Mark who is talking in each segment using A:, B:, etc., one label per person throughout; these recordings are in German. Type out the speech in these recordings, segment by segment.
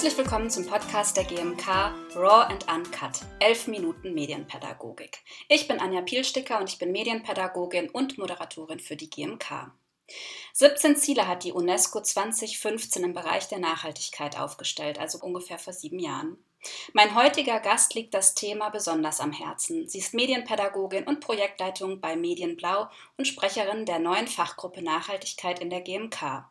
A: Herzlich willkommen zum Podcast der GMK Raw and Uncut 11 Minuten Medienpädagogik. Ich bin Anja Pielsticker und ich bin Medienpädagogin und Moderatorin für die GMK. 17 Ziele hat die UNESCO 2015 im Bereich der Nachhaltigkeit aufgestellt, also ungefähr vor sieben Jahren. Mein heutiger Gast liegt das Thema besonders am Herzen. Sie ist Medienpädagogin und Projektleitung bei Medienblau und Sprecherin der neuen Fachgruppe Nachhaltigkeit in der GMK.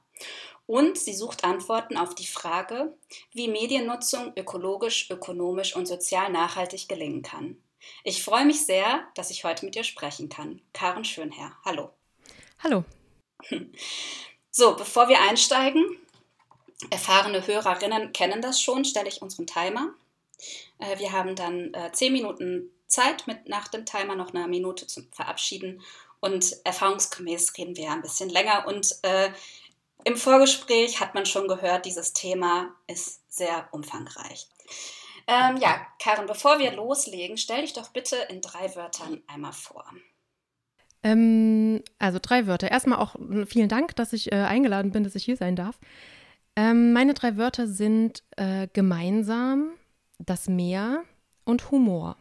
A: Und sie sucht Antworten auf die Frage, wie Mediennutzung ökologisch, ökonomisch und sozial nachhaltig gelingen kann. Ich freue mich sehr, dass ich heute mit ihr sprechen kann. Karen Schönherr, hallo.
B: Hallo,
A: so, bevor wir einsteigen, erfahrene Hörerinnen kennen das schon, stelle ich unseren Timer. Äh, wir haben dann äh, zehn Minuten Zeit, mit nach dem Timer noch eine Minute zum Verabschieden und erfahrungsgemäß reden wir ein bisschen länger. Und äh, im Vorgespräch hat man schon gehört, dieses Thema ist sehr umfangreich. Ähm, ja, Karen, bevor wir loslegen, stell dich doch bitte in drei Wörtern einmal vor.
B: Ähm, also drei Wörter. Erstmal auch vielen Dank, dass ich äh, eingeladen bin, dass ich hier sein darf. Ähm, meine drei Wörter sind äh, gemeinsam, das Meer und Humor.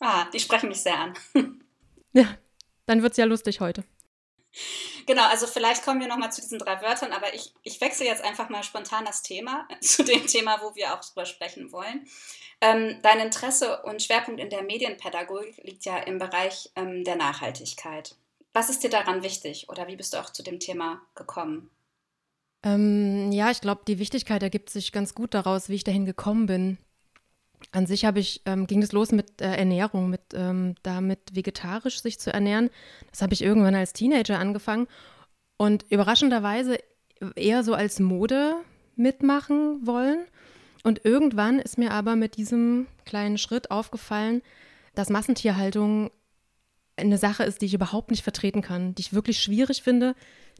A: Ah, die sprechen mich sehr an.
B: ja, dann wird es ja lustig heute.
A: Genau, also vielleicht kommen wir nochmal zu diesen drei Wörtern, aber ich, ich wechsle jetzt einfach mal spontan das Thema zu dem Thema, wo wir auch drüber sprechen wollen. Ähm, dein Interesse und Schwerpunkt in der Medienpädagogik liegt ja im Bereich ähm, der Nachhaltigkeit. Was ist dir daran wichtig oder wie bist du auch zu dem Thema gekommen?
B: Ähm, ja, ich glaube, die Wichtigkeit ergibt sich ganz gut daraus, wie ich dahin gekommen bin. An sich habe ich, ähm, ging es los mit äh, Ernährung, mit ähm, damit vegetarisch sich zu ernähren. Das habe ich irgendwann als Teenager angefangen und überraschenderweise eher so als Mode mitmachen wollen. Und irgendwann ist mir aber mit diesem kleinen Schritt aufgefallen, dass Massentierhaltung eine Sache ist, die ich überhaupt nicht vertreten kann, die ich wirklich schwierig finde,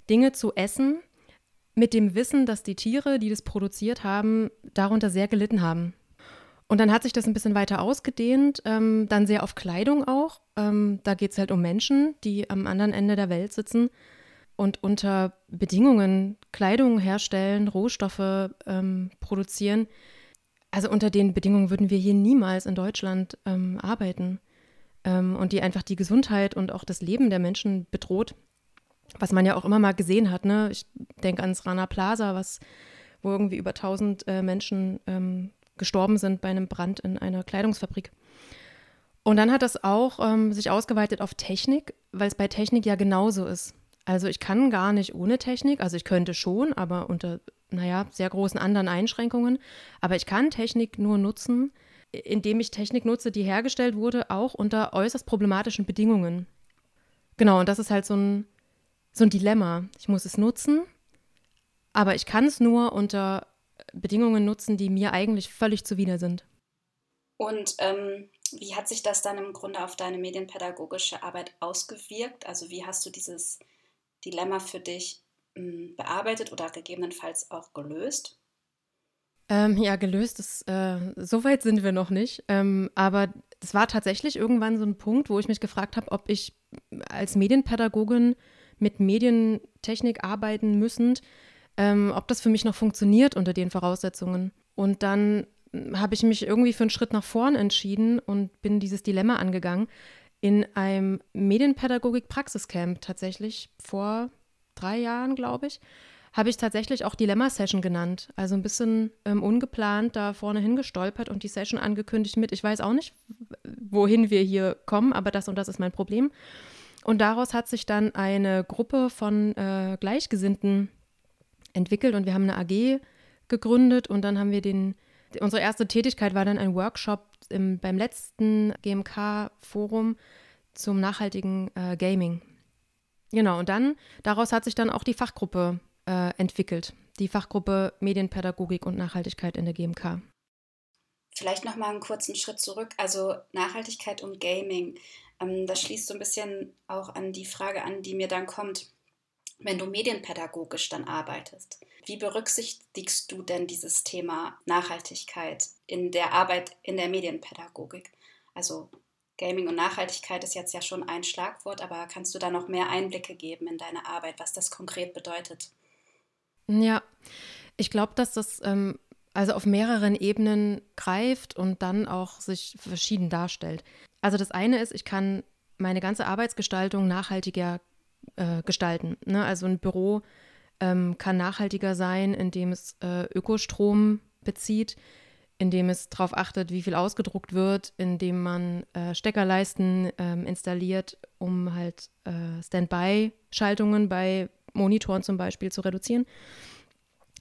B: Dinge zu essen mit dem Wissen, dass die Tiere, die das produziert haben, darunter sehr gelitten haben. Und dann hat sich das ein bisschen weiter ausgedehnt, ähm, dann sehr auf Kleidung auch. Ähm, da geht es halt um Menschen, die am anderen Ende der Welt sitzen und unter Bedingungen Kleidung herstellen, Rohstoffe ähm, produzieren, also unter den Bedingungen würden wir hier niemals in Deutschland ähm, arbeiten ähm, und die einfach die Gesundheit und auch das Leben der Menschen bedroht, was man ja auch immer mal gesehen hat. Ne? Ich denke ans Rana Plaza, was, wo irgendwie über 1000 äh, Menschen ähm, gestorben sind bei einem Brand in einer Kleidungsfabrik. Und dann hat das auch ähm, sich ausgeweitet auf Technik, weil es bei Technik ja genauso ist. Also ich kann gar nicht ohne Technik, also ich könnte schon, aber unter, naja, sehr großen anderen Einschränkungen. Aber ich kann Technik nur nutzen, indem ich Technik nutze, die hergestellt wurde, auch unter äußerst problematischen Bedingungen. Genau, und das ist halt so ein, so ein Dilemma. Ich muss es nutzen, aber ich kann es nur unter Bedingungen nutzen, die mir eigentlich völlig zuwider sind.
A: Und ähm, wie hat sich das dann im Grunde auf deine medienpädagogische Arbeit ausgewirkt? Also wie hast du dieses Dilemma für dich mh, hm, bearbeitet oder gegebenenfalls auch gelöst?
B: Ähm, ja, gelöst ist, äh, so weit sind wir noch nicht. Ähm, aber es war tatsächlich irgendwann so ein Punkt, wo ich mich gefragt habe, ob ich als Medienpädagogin mit Medientechnik arbeiten müssend, ähm, ob das für mich noch funktioniert unter den Voraussetzungen. Und dann habe ich mich irgendwie für einen Schritt nach vorn entschieden und bin dieses Dilemma angegangen in einem Medienpädagogik-Praxiscamp tatsächlich vor drei Jahren, glaube ich, habe ich tatsächlich auch Dilemma-Session genannt. Also ein bisschen ähm, ungeplant da vorne hingestolpert und die Session angekündigt mit, ich weiß auch nicht, wohin wir hier kommen, aber das und das ist mein Problem. Und daraus hat sich dann eine Gruppe von äh, Gleichgesinnten entwickelt und wir haben eine AG gegründet und dann haben wir den, unsere erste Tätigkeit war dann ein Workshop im, beim letzten GMK-Forum zum nachhaltigen äh, Gaming. Genau, und dann, daraus hat sich dann auch die Fachgruppe äh, entwickelt, die Fachgruppe Medienpädagogik und Nachhaltigkeit in der GMK.
A: Vielleicht noch mal einen kurzen Schritt zurück. Also Nachhaltigkeit und Gaming. Ähm, das schließt so ein bisschen auch an die Frage an, die mir dann kommt, wenn du medienpädagogisch dann arbeitest. Wie berücksichtigst du denn dieses Thema Nachhaltigkeit in der Arbeit in der Medienpädagogik? Also Gaming und Nachhaltigkeit ist jetzt ja schon ein Schlagwort, aber kannst du da noch mehr Einblicke geben in deine Arbeit, was das konkret bedeutet?
B: Ja, ich glaube, dass das ähm, also auf mehreren Ebenen greift und dann auch sich verschieden darstellt. Also das eine ist, ich kann meine ganze Arbeitsgestaltung nachhaltiger äh, gestalten. Ne? Also ein Büro ähm, kann nachhaltiger sein, indem es äh, Ökostrom bezieht, indem es darauf achtet, wie viel ausgedruckt wird, indem man äh, Steckerleisten ähm, installiert, um halt äh, Standby-Schaltungen bei Monitoren zum Beispiel zu reduzieren.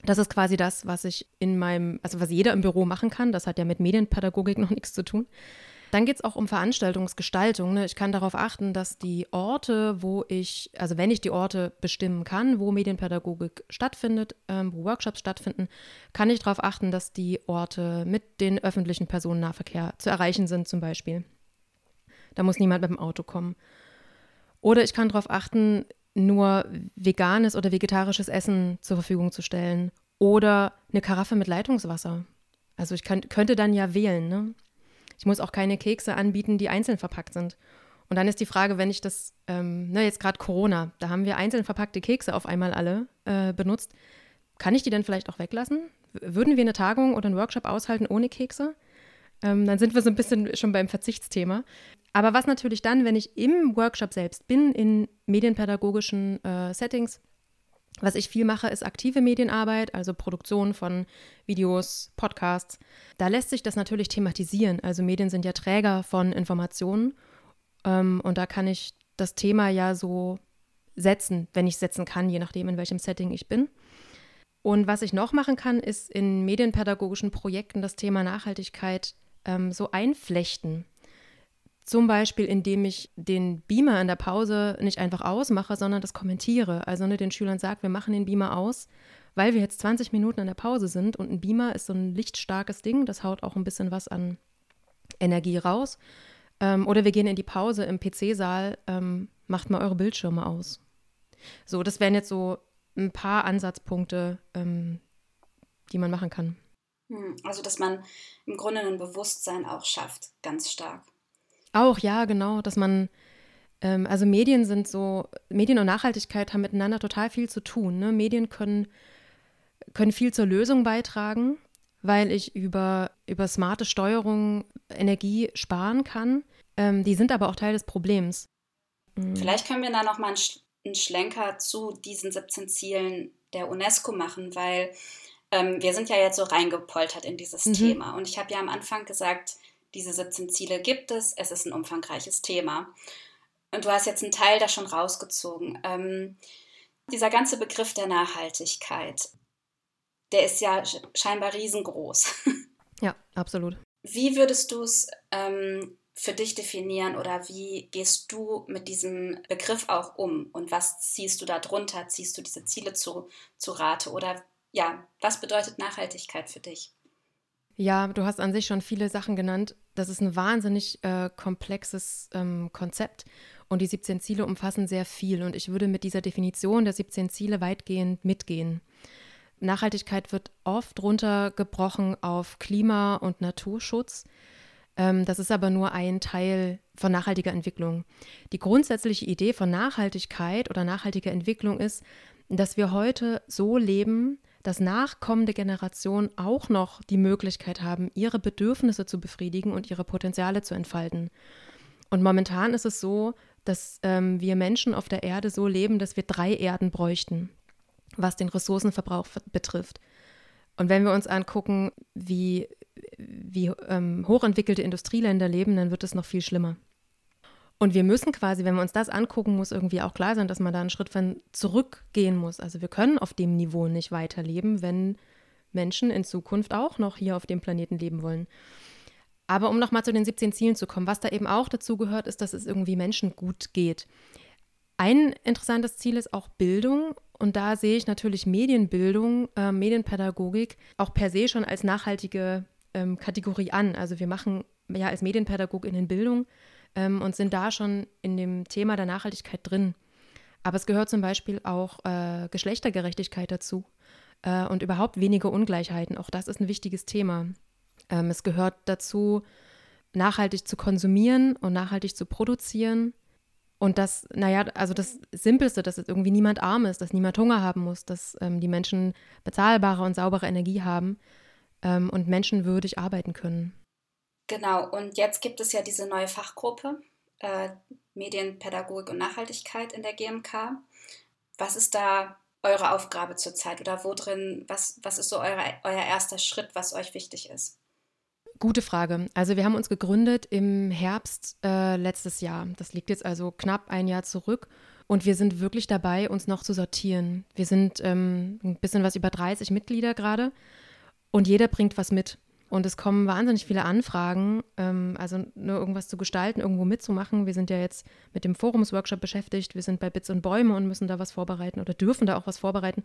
B: Das ist quasi das, was ich in meinem, also was jeder im Büro machen kann. Das hat ja mit Medienpädagogik noch nichts zu tun. Dann geht es auch um Veranstaltungsgestaltung. Ne? Ich kann darauf achten, dass die Orte, wo ich, also wenn ich die Orte bestimmen kann, wo Medienpädagogik stattfindet, ähm, wo Workshops stattfinden, kann ich darauf achten, dass die Orte mit den öffentlichen Personennahverkehr zu erreichen sind zum Beispiel. Da muss niemand mit dem Auto kommen. Oder ich kann darauf achten, nur veganes oder vegetarisches Essen zur Verfügung zu stellen. Oder eine Karaffe mit Leitungswasser. Also ich kann, könnte dann ja wählen. Ne? Ich muss auch keine Kekse anbieten, die einzeln verpackt sind. Und dann ist die Frage, wenn ich das, ähm, ne, jetzt gerade Corona, da haben wir einzeln verpackte Kekse auf einmal alle äh, benutzt. Kann ich die denn vielleicht auch weglassen? Würden wir eine Tagung oder einen Workshop aushalten ohne Kekse? Ähm, dann sind wir so ein bisschen schon beim Verzichtsthema. Aber was natürlich dann, wenn ich im Workshop selbst bin, in medienpädagogischen äh, Settings, was ich viel mache, ist aktive Medienarbeit, also Produktion von Videos, Podcasts. Da lässt sich das natürlich thematisieren. Also Medien sind ja Träger von Informationen. Ähm, und da kann ich das Thema ja so setzen, wenn ich setzen kann, je nachdem, in welchem Setting ich bin. Und was ich noch machen kann, ist in medienpädagogischen Projekten das Thema Nachhaltigkeit ähm, so einflechten. Zum Beispiel, indem ich den Beamer in der Pause nicht einfach ausmache, sondern das kommentiere. Also ne, den Schülern sage, wir machen den Beamer aus, weil wir jetzt 20 Minuten in der Pause sind und ein Beamer ist so ein lichtstarkes Ding, das haut auch ein bisschen was an Energie raus. Ähm, oder wir gehen in die Pause im PC-Saal, ähm, macht mal eure Bildschirme aus. So, das wären jetzt so ein paar Ansatzpunkte, ähm, die man machen kann.
A: Hm, also, dass man im Grunde ein Bewusstsein auch schafft, ganz stark.
B: Auch, ja, genau, dass man, ähm, also Medien sind so, Medien und Nachhaltigkeit haben miteinander total viel zu tun. Ne? Medien können, können viel zur Lösung beitragen, weil ich über, über smarte Steuerung Energie sparen kann. Ähm, die sind aber auch Teil des Problems.
A: Mhm. Vielleicht können wir da nochmal einen, einen Schlenker zu diesen 17 Zielen der UNESCO machen, weil ähm, wir sind ja jetzt so reingepoltert in dieses mhm. Thema. Und ich habe ja am Anfang gesagt, diese 17 Ziele gibt es, es ist ein umfangreiches Thema. Und du hast jetzt einen Teil da schon rausgezogen. Ähm, dieser ganze Begriff der Nachhaltigkeit, der ist ja scheinbar riesengroß.
B: Ja, absolut.
A: Wie würdest du es ähm, für dich definieren oder wie gehst du mit diesem Begriff auch um? Und was ziehst du da drunter? Ziehst du diese Ziele zu, zu Rate? Oder ja, was bedeutet Nachhaltigkeit für dich?
B: Ja, du hast an sich schon viele Sachen genannt. Das ist ein wahnsinnig äh, komplexes ähm, Konzept und die 17 Ziele umfassen sehr viel. Und ich würde mit dieser Definition der 17 Ziele weitgehend mitgehen. Nachhaltigkeit wird oft runtergebrochen auf Klima- und Naturschutz. Ähm, das ist aber nur ein Teil von nachhaltiger Entwicklung. Die grundsätzliche Idee von Nachhaltigkeit oder nachhaltiger Entwicklung ist, dass wir heute so leben, dass nachkommende Generationen auch noch die Möglichkeit haben, ihre Bedürfnisse zu befriedigen und ihre Potenziale zu entfalten. Und momentan ist es so, dass ähm, wir Menschen auf der Erde so leben, dass wir drei Erden bräuchten, was den Ressourcenverbrauch betrifft. Und wenn wir uns angucken, wie, wie ähm, hochentwickelte Industrieländer leben, dann wird es noch viel schlimmer. Und wir müssen quasi, wenn wir uns das angucken, muss irgendwie auch klar sein, dass man da einen Schritt zurückgehen muss. Also wir können auf dem Niveau nicht weiterleben, wenn Menschen in Zukunft auch noch hier auf dem Planeten leben wollen. Aber um nochmal zu den 17 Zielen zu kommen, was da eben auch dazu gehört, ist, dass es irgendwie Menschen gut geht. Ein interessantes Ziel ist auch Bildung. Und da sehe ich natürlich Medienbildung, äh, Medienpädagogik auch per se schon als nachhaltige ähm, Kategorie an. Also wir machen ja als Medienpädagoginnen Bildung ähm, und sind da schon in dem Thema der Nachhaltigkeit drin. Aber es gehört zum Beispiel auch äh, Geschlechtergerechtigkeit dazu äh, und überhaupt weniger Ungleichheiten. Auch das ist ein wichtiges Thema. Ähm, es gehört dazu, nachhaltig zu konsumieren und nachhaltig zu produzieren. Und das, naja, also das Simpelste, dass irgendwie niemand arm ist, dass niemand Hunger haben muss, dass ähm, die Menschen bezahlbare und saubere Energie haben ähm, und menschenwürdig arbeiten können.
A: Genau, und jetzt gibt es ja diese neue Fachgruppe, äh, Medienpädagogik und Nachhaltigkeit in der GMK. Was ist da eure Aufgabe zurzeit oder wo drin, was, was ist so eure, euer erster Schritt, was euch wichtig ist?
B: Gute Frage. Also wir haben uns gegründet im Herbst äh, letztes Jahr. Das liegt jetzt also knapp ein Jahr zurück. Und wir sind wirklich dabei, uns noch zu sortieren. Wir sind ähm, ein bisschen was über 30 Mitglieder gerade und jeder bringt was mit. Und es kommen wahnsinnig viele Anfragen, ähm, also nur irgendwas zu gestalten, irgendwo mitzumachen. Wir sind ja jetzt mit dem Forumsworkshop beschäftigt. Wir sind bei Bits und Bäume und müssen da was vorbereiten oder dürfen da auch was vorbereiten.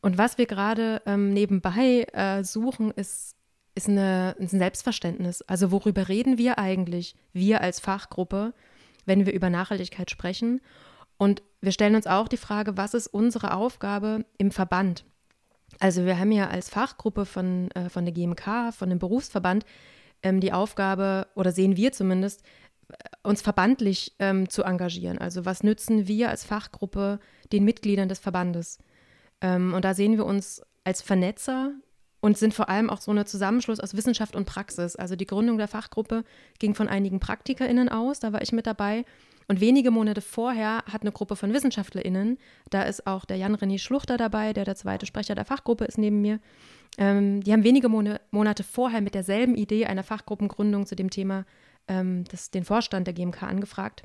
B: Und was wir gerade ähm, nebenbei äh, suchen, ist, ist, eine, ist ein Selbstverständnis. Also worüber reden wir eigentlich, wir als Fachgruppe, wenn wir über Nachhaltigkeit sprechen? Und wir stellen uns auch die Frage, was ist unsere Aufgabe im Verband? Also wir haben ja als Fachgruppe von, äh, von der GMK, von dem Berufsverband, ähm, die Aufgabe, oder sehen wir zumindest, äh, uns verbandlich ähm, zu engagieren. Also was nützen wir als Fachgruppe den Mitgliedern des Verbandes? Ähm, und da sehen wir uns als Vernetzer und sind vor allem auch so ein Zusammenschluss aus Wissenschaft und Praxis. Also die Gründung der Fachgruppe ging von einigen PraktikerInnen aus, da war ich mit dabei. Und wenige Monate vorher hat eine Gruppe von WissenschaftlerInnen, da ist auch der Jan-René Schluchter dabei, der der zweite Sprecher der Fachgruppe ist neben mir, ähm, die haben wenige Mon Monate vorher mit derselben Idee einer Fachgruppengründung zu dem Thema ähm, das, den Vorstand der GMK angefragt.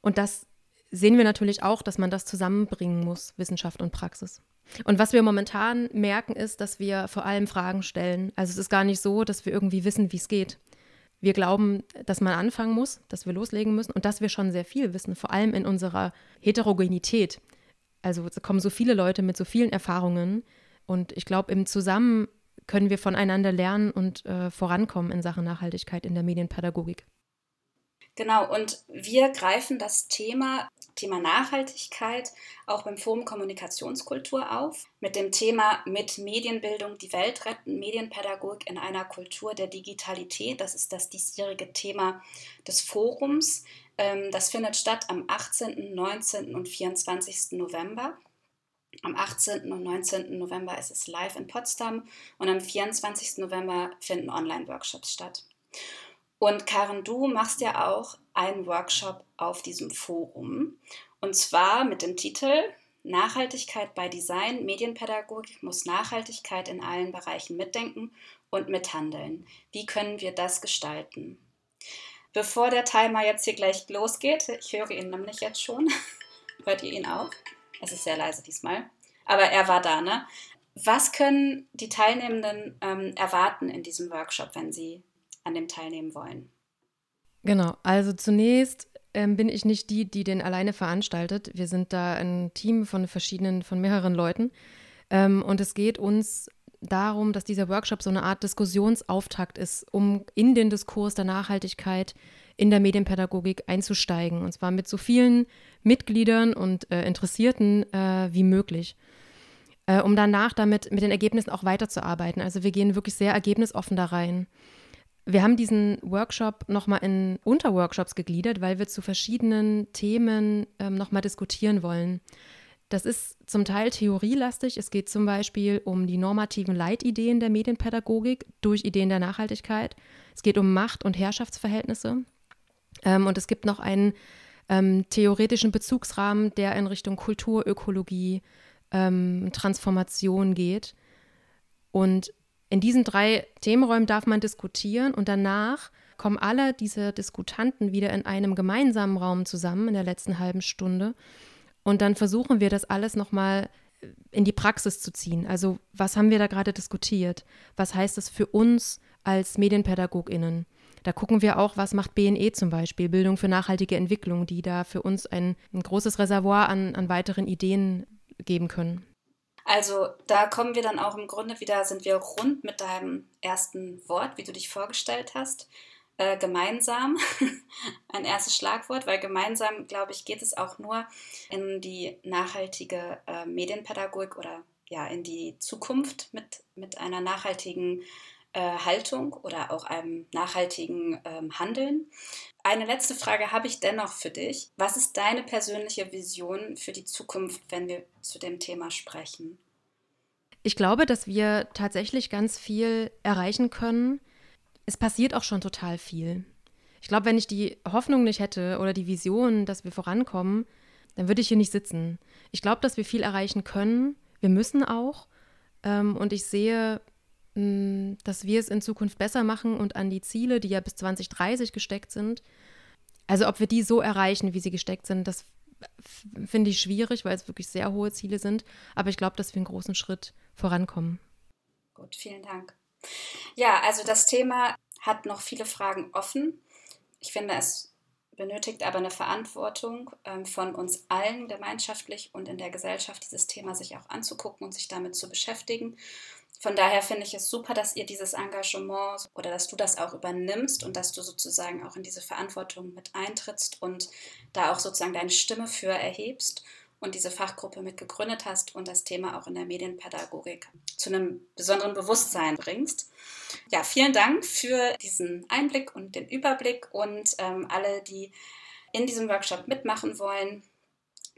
B: Und das sehen wir natürlich auch, dass man das zusammenbringen muss, Wissenschaft und Praxis. Und was wir momentan merken, ist, dass wir vor allem Fragen stellen. Also es ist gar nicht so, dass wir irgendwie wissen, wie es geht. Wir glauben, dass man anfangen muss, dass wir loslegen müssen und dass wir schon sehr viel wissen, vor allem in unserer Heterogenität. Also kommen so viele Leute mit so vielen Erfahrungen und ich glaube, im Zusammen können wir voneinander lernen und äh, vorankommen in Sachen Nachhaltigkeit in der Medienpädagogik.
A: Genau, und wir greifen das Thema, Thema Nachhaltigkeit auch beim Forum Kommunikationskultur auf, mit dem Thema mit Medienbildung die Welt retten, Medienpädagogik in einer Kultur der Digitalität. Das ist das diesjährige Thema des Forums. Ähm, das findet statt am 18., 19. und 24. November. Am 18. und 19. November ist es live in Potsdam und am 24. November finden Online-Workshops statt. Und Karen, du machst ja auch einen Workshop auf diesem Forum. Und zwar mit dem Titel Nachhaltigkeit bei Design, Medienpädagogik muss Nachhaltigkeit in allen Bereichen mitdenken und mithandeln. Wie können wir das gestalten? Bevor der Timer jetzt hier gleich losgeht, ich höre ihn nämlich jetzt schon. Hört ihr ihn auch? Es ist sehr leise diesmal. Aber er war da, ne? Was können die Teilnehmenden ähm, erwarten in diesem Workshop, wenn sie an dem teilnehmen wollen.
B: Genau, also zunächst ähm, bin ich nicht die, die den alleine veranstaltet. Wir sind da ein Team von verschiedenen, von mehreren Leuten. Ähm, und es geht uns darum, dass dieser Workshop so eine Art Diskussionsauftakt ist, um in den Diskurs der Nachhaltigkeit in der Medienpädagogik einzusteigen. Und zwar mit so vielen Mitgliedern und äh, Interessierten äh, wie möglich. Äh, um danach damit mit den Ergebnissen auch weiterzuarbeiten. Also wir gehen wirklich sehr ergebnisoffen da rein. Wir haben diesen Workshop nochmal in Unterworkshops gegliedert, weil wir zu verschiedenen Themen ähm, nochmal diskutieren wollen. Das ist zum Teil theorielastig. Es geht zum Beispiel um die normativen Leitideen der Medienpädagogik durch Ideen der Nachhaltigkeit. Es geht um Macht- und Herrschaftsverhältnisse. Ähm, und es gibt noch einen ähm, theoretischen Bezugsrahmen, der in Richtung Kulturökologie, ähm, Transformation geht. Und in diesen drei Themenräumen darf man diskutieren und danach kommen alle diese Diskutanten wieder in einem gemeinsamen Raum zusammen in der letzten halben Stunde. Und dann versuchen wir das alles nochmal in die Praxis zu ziehen. Also was haben wir da gerade diskutiert? Was heißt das für uns als Medienpädagoginnen? Da gucken wir auch, was macht BNE zum Beispiel, Bildung für nachhaltige Entwicklung, die da für uns ein, ein großes Reservoir an, an weiteren Ideen geben können.
A: Also da kommen wir dann auch im Grunde wieder, sind wir rund mit deinem ersten Wort, wie du dich vorgestellt hast. äh, gemeinsam ein erstes Schlagwort, weil gemeinsam, glaube ich, geht es auch nur in die nachhaltige äh, Medienpädagogik oder ja, in die Zukunft mit, mit einer nachhaltigen äh, Haltung oder auch einem nachhaltigen ähm, Handeln. Eine letzte Frage habe ich dennoch für dich. Was ist deine persönliche Vision für die Zukunft, wenn wir zu dem Thema sprechen?
B: Ich glaube, dass wir tatsächlich ganz viel erreichen können. Es passiert auch schon total viel. Ich glaube, wenn ich die Hoffnung nicht hätte oder die Vision, dass wir vorankommen, dann würde ich hier nicht sitzen. Ich glaube, dass wir viel erreichen können. Wir müssen auch. Ähm, und ich sehe, dass wir es in Zukunft besser machen und an die Ziele, die ja bis 2030 gesteckt sind, also ob wir die so erreichen, wie sie gesteckt sind, das finde ich schwierig, weil es wirklich sehr hohe Ziele sind. Aber ich glaube, dass wir einen großen Schritt vorankommen.
A: Gut, vielen Dank. Ja, also das Thema hat noch viele Fragen offen. Ich finde, es benötigt aber eine Verantwortung ähm, von uns allen gemeinschaftlich und in der Gesellschaft, dieses Thema sich auch anzugucken und sich damit zu beschäftigen. Von daher finde ich es super, dass ihr dieses Engagement oder dass du das auch übernimmst und dass du sozusagen auch in diese Verantwortung mit eintrittst und da auch sozusagen deine Stimme für erhebst und diese Fachgruppe mit gegründet hast und das Thema auch in der Medienpädagogik zu einem besonderen Bewusstsein bringst. Ja, vielen Dank für diesen Einblick und den Überblick und ähm, alle, die in diesem Workshop mitmachen wollen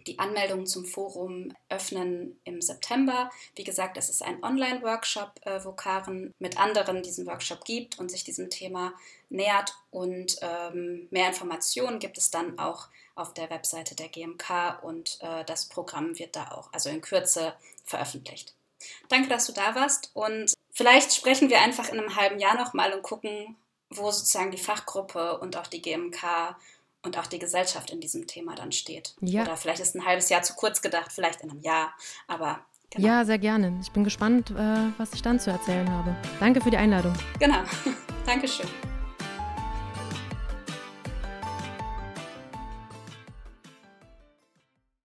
A: die Anmeldungen zum Forum öffnen im September. Wie gesagt, es ist ein Online-Workshop, äh, wo Karen mit anderen diesen Workshop gibt und sich diesem Thema nähert. Und ähm, mehr Informationen gibt es dann auch auf der Webseite der GMK und äh, das Programm wird da auch, also in Kürze, veröffentlicht. Danke, dass du da warst und vielleicht sprechen wir einfach in einem halben Jahr nochmal und gucken, wo sozusagen die Fachgruppe und auch die GMK und auch die Gesellschaft in diesem Thema dann steht. Ja. Oder vielleicht ist ein halbes Jahr zu kurz gedacht, vielleicht in einem Jahr, aber
B: genau. Ja, sehr gerne. Ich bin gespannt, äh, was ich dann zu erzählen habe. Danke für die Einladung.
A: Genau. Dankeschön.